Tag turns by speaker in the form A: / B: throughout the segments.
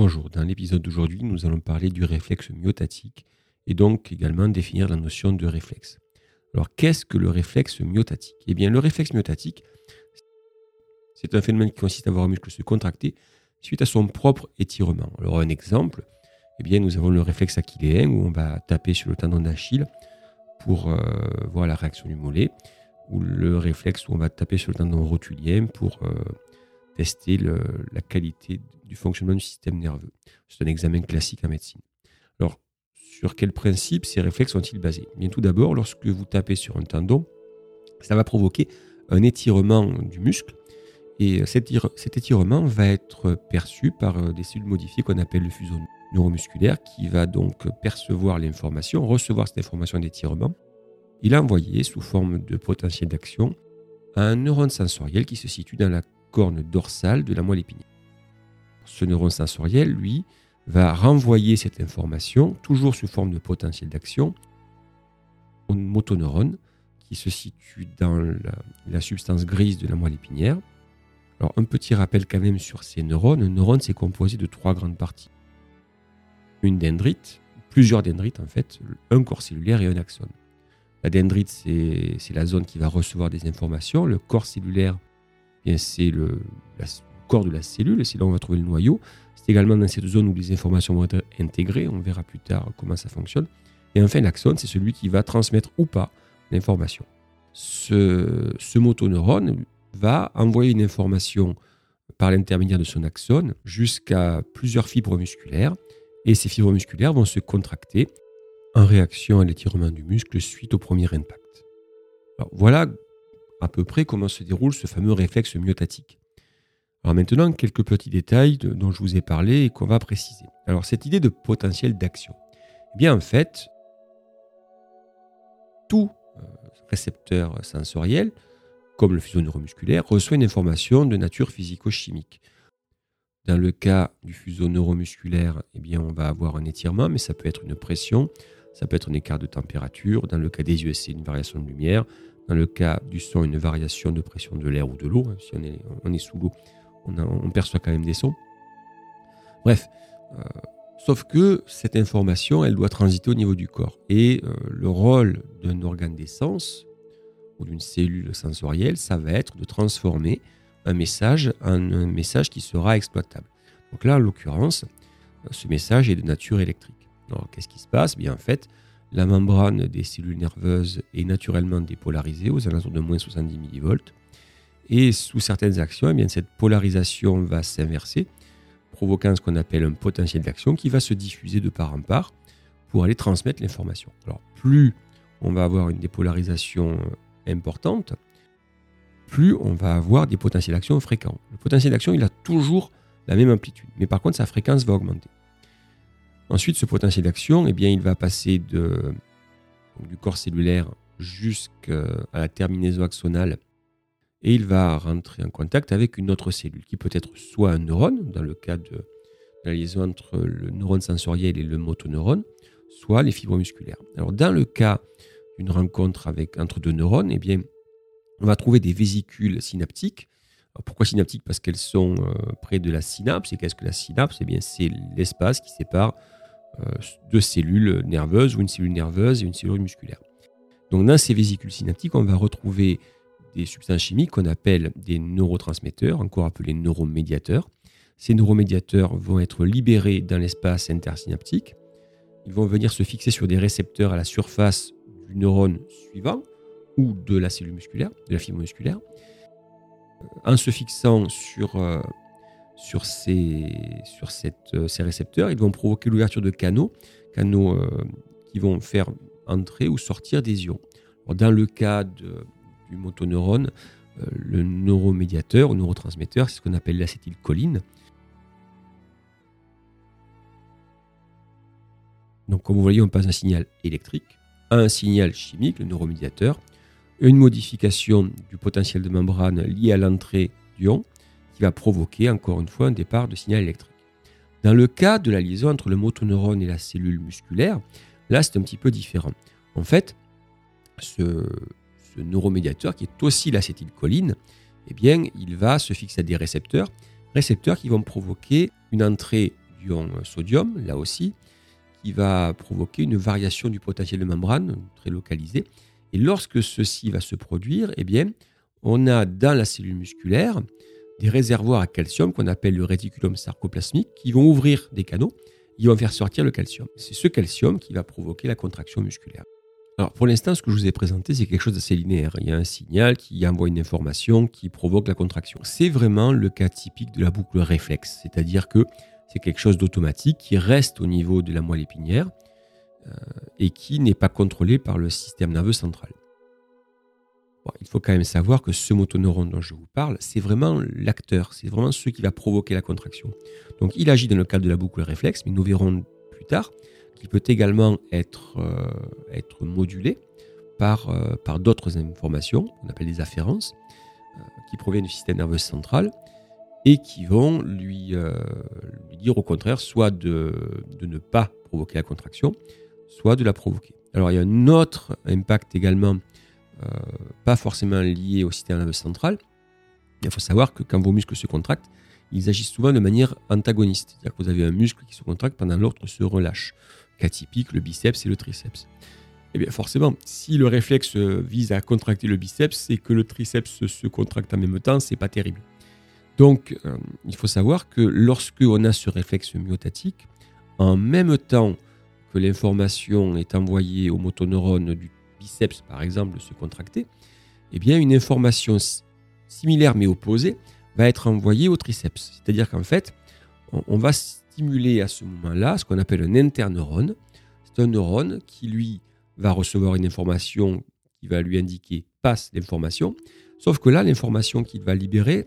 A: Bonjour, dans l'épisode d'aujourd'hui, nous allons parler du réflexe myotatique et donc également définir la notion de réflexe. Alors, qu'est-ce que le réflexe myotatique? Eh bien, le réflexe myotatique, c'est un phénomène qui consiste à voir un muscle se contracter suite à son propre étirement. Alors, un exemple, eh bien, nous avons le réflexe achilléen où on va taper sur le tendon d'Achille pour euh, voir la réaction du mollet, ou le réflexe où on va taper sur le tendon rotulien pour euh, tester la qualité du fonctionnement du système nerveux. C'est un examen classique en médecine. Alors, sur quel principe ces réflexes sont-ils basés? Bien tout d'abord, lorsque vous tapez sur un tendon, ça va provoquer un étirement du muscle. Et cet, étirement va être perçu par euh, des cellules modifiées qu'on appelle le fuseau neuromusculaire qui va donc percevoir l'information, recevoir cette information d'étirement et l'envoyer sous forme de potentiel d'action à un neurone sensoriel qui se situe dans la corne dorsale de la moelle épinière. Ce neurone sensoriel, lui, va renvoyer cette information, toujours sous forme de potentiel d'action, au motoneurone qui se situe dans la, substance grise de la moelle épinière. Alors, un petit rappel quand même sur ces neurones. Un neurone, c'est composé de trois grandes parties. Une dendrite, plusieurs dendrites en fait, un corps cellulaire et un axone. La dendrite, c'est la zone qui va recevoir des informations. Le corps cellulaire, c'est le, corps de la cellule, c'est là où on va trouver le noyau. C'est également dans cette zone où les informations vont être intégrées, on verra plus tard comment ça fonctionne. Et enfin, l'axone, c'est celui qui va transmettre ou pas l'information. Ce, motoneurone va envoyer une information par l'intermédiaire de son axone jusqu'à plusieurs fibres musculaires, et ces fibres musculaires vont se contracter en réaction à l'étirement du muscle suite au premier impact. Alors, voilà à peu près comment se déroule ce fameux réflexe myotatique. Alors maintenant, quelques petits détails dont je vous ai parlé et qu'on va préciser. Alors cette idée de potentiel d'action. Eh bien en fait, tout euh, récepteur sensoriel, comme le fuseau neuromusculaire, reçoit une information de nature physico-chimique. Dans le cas du fuseau neuromusculaire, eh bien on va avoir un étirement, mais ça peut être une pression, ça peut être un écart de température. Dans le cas des yeux, une variation de lumière. Dans le cas du son, une variation de pression de l'air ou de l'eau. Hein, si on est, sous l'eau, on, perçoit quand même des sons. Bref, euh, sauf que cette information, elle doit transiter au niveau du corps. Et euh, le rôle d'un organe des sens ou d'une cellule sensorielle, ça va être de transformer un message en un message qui sera exploitable. Donc là, en l'occurrence, ce message est de nature électrique. Alors, qu'est-ce qui se passe? Bien, en fait, la membrane des cellules nerveuses est naturellement dépolarisée aux alentours de moins 70 millivolts. Et sous certaines actions, eh bien, cette polarisation va s'inverser, provoquant ce qu'on appelle un potentiel d'action qui va se diffuser de part en part pour aller transmettre l'information. Alors, plus on va avoir une dépolarisation importante, plus on va avoir des potentiels d'action fréquents. Le potentiel d'action, il a toujours la même amplitude, mais par contre, sa fréquence va augmenter. Ensuite, ce potentiel d'action, eh bien, il va passer du corps cellulaire jusqu'à la terminaison axonale et il va rentrer en contact avec une autre cellule qui peut être soit un neurone, dans le cas de la liaison entre le neurone sensoriel et le motoneurone, soit les fibres musculaires. Alors, dans le cas d'une rencontre entre deux neurones, eh bien, on va trouver des vésicules synaptiques. pourquoi synaptiques? Parce qu'elles sont euh, près de la synapse. Et qu'est-ce que la synapse? Eh bien, c'est l'espace qui sépare deux cellules nerveuses ou une cellule nerveuse et une cellule musculaire. Donc dans ces vésicules synaptiques, on va retrouver des substances chimiques qu'on appelle des neurotransmetteurs, encore appelés neuromédiateurs. Ces neuromédiateurs vont être libérés dans l'espace intersynaptique. Ils vont venir se fixer sur des récepteurs à la surface du neurone suivant ou de la cellule musculaire, de la fibre musculaire. En se fixant sur euh, sur, euh, ces récepteurs, ils vont provoquer l'ouverture de canaux, canaux euh, qui vont faire entrer ou sortir des ions. dans le cas du motoneurone, euh, le neuromédiateur ou neurotransmetteur, c'est ce qu'on appelle l'acétylcholine. Donc comme vous voyez, on passe un signal électrique à un signal chimique, le neuromédiateur, une modification du potentiel de membrane liée à l'entrée d'ions, qui va provoquer encore une fois un départ de signal électrique. Dans le cas de la liaison entre le motoneurone et la cellule musculaire, là c'est un petit peu différent. En fait, ce, neuromédiateur qui est aussi l'acétylcholine, eh bien, il va se fixer à des récepteurs, récepteurs qui vont provoquer une entrée d'ion sodium, là aussi, qui va provoquer une variation du potentiel de membrane très localisée. Et lorsque ceci va se produire, eh bien, on a dans la cellule musculaire des réservoirs à calcium qu'on appelle le réticulum sarcoplasmique qui vont ouvrir des canaux, ils vont faire sortir le calcium. C'est ce calcium qui va provoquer la contraction musculaire. Alors pour l'instant, ce que je vous ai présenté, c'est quelque chose d'assez linéaire. Il y a un signal qui envoie une information qui provoque la contraction. C'est vraiment le cas typique de la boucle réflexe, c'est-à-dire que c'est quelque chose d'automatique qui reste au niveau de la moelle épinière euh, et qui n'est pas contrôlé par le système nerveux central. Il faut quand même savoir que ce motoneurone dont je vous parle, c'est vraiment l'acteur, c'est vraiment ce qui va provoquer la contraction. Donc il agit dans le cadre de la boucle réflexe, mais nous verrons plus tard qui peut également être, euh, modulé par, euh, par d'autres informations, qu'on appelle des afférences, euh, qui proviennent du système nerveux central et qui vont lui, dire au contraire soit de, ne pas provoquer la contraction, soit de la provoquer. Alors il y a un autre impact également, pas forcément lié au système nerveux central. Il faut savoir que quand vos muscles se contractent, ils agissent souvent de manière antagoniste. C'est-à-dire que vous avez un muscle qui se contracte pendant l'autre se relâche cas typique, le biceps et le triceps. Eh bien forcément, si le réflexe vise à contracter le biceps et que le triceps se contracte en même temps, c'est pas terrible. Donc, euh, il faut savoir que lorsque on a ce réflexe myotatique, en même temps que l'information est envoyée au motoneurone du biceps, par exemple, se contracter, eh bien, une information similaire mais opposée va être envoyée au triceps. C'est-à-dire qu'en fait, on va stimuler à ce moment-là ce qu'on appelle un interneurone. C'est un neurone qui, lui, va recevoir une information qui va lui indiquer passe l'information. Sauf que là, l'information qu'il va libérer,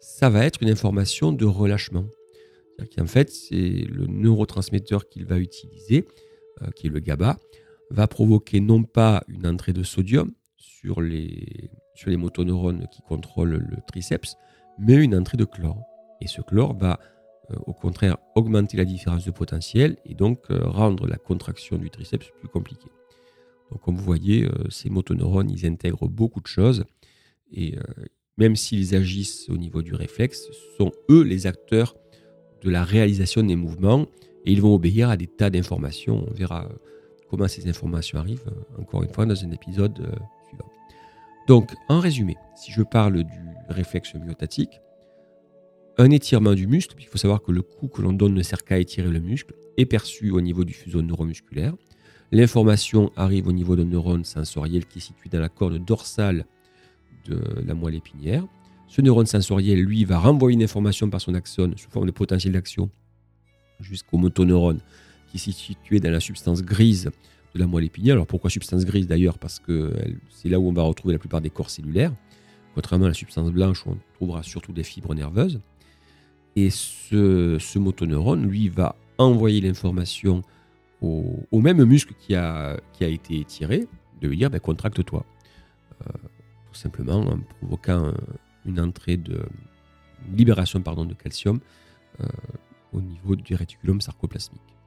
A: ça va être une information de relâchement. C'est-à-dire fait, c'est le neurotransmetteur qu'il va utiliser, euh, qui est le GABA, va provoquer non pas une entrée de sodium sur les, motoneurones qui contrôlent le triceps, mais une entrée de chlore. Et ce chlore va euh, au contraire augmenter la différence de potentiel et donc euh, rendre la contraction du triceps plus compliquée. Donc comme vous voyez, euh, ces motoneurones, ils intègrent beaucoup de choses et même s'ils agissent au niveau du réflexe, sont eux les acteurs de la réalisation des mouvements et ils vont obéir à des tas d'informations. On verra comment ces informations arrivent encore une fois dans un épisode suivant. Donc en résumé, si je parle du réflexe myotatique, un étirement du muscle, il faut savoir que le coup que l'on donne ne sert qu'à étirer le muscle, est perçu au niveau du fuseau neuromusculaire. L'information arrive au niveau d'un neurone sensoriel qui est situé dans la corde dorsale de la moelle épinière. Ce neurone sensoriel, lui, va renvoyer une information par son axone sous forme de potentiel d'action jusqu'au motoneurone qui est situé dans la substance grise de la moelle épinière. Alors pourquoi substance grise d'ailleurs? Parce que c'est là où on va retrouver la plupart des corps cellulaires. Contrairement à la substance blanche où on trouvera surtout des fibres nerveuses. Et ce, motoneurone, lui, va envoyer l'information au, même muscle qui a, qui a été étiré, de lui dire ben, contracte-toi. Euh, tout simplement en provoquant une entrée de libération pardon, de calcium euh, au niveau du réticulum sarcoplasmique.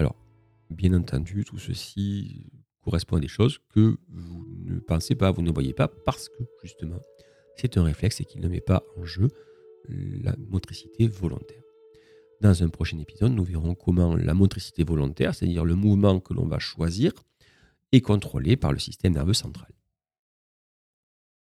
A: Alors, bien entendu, tout ceci correspond à des choses que vous ne pensez pas, vous ne voyez pas, parce que justement, c'est un réflexe et qu'il ne met pas en jeu la motricité volontaire. Dans un prochain épisode, nous verrons comment la motricité volontaire, c'est-à-dire le mouvement que l'on va choisir, est contrôlé par le système nerveux central.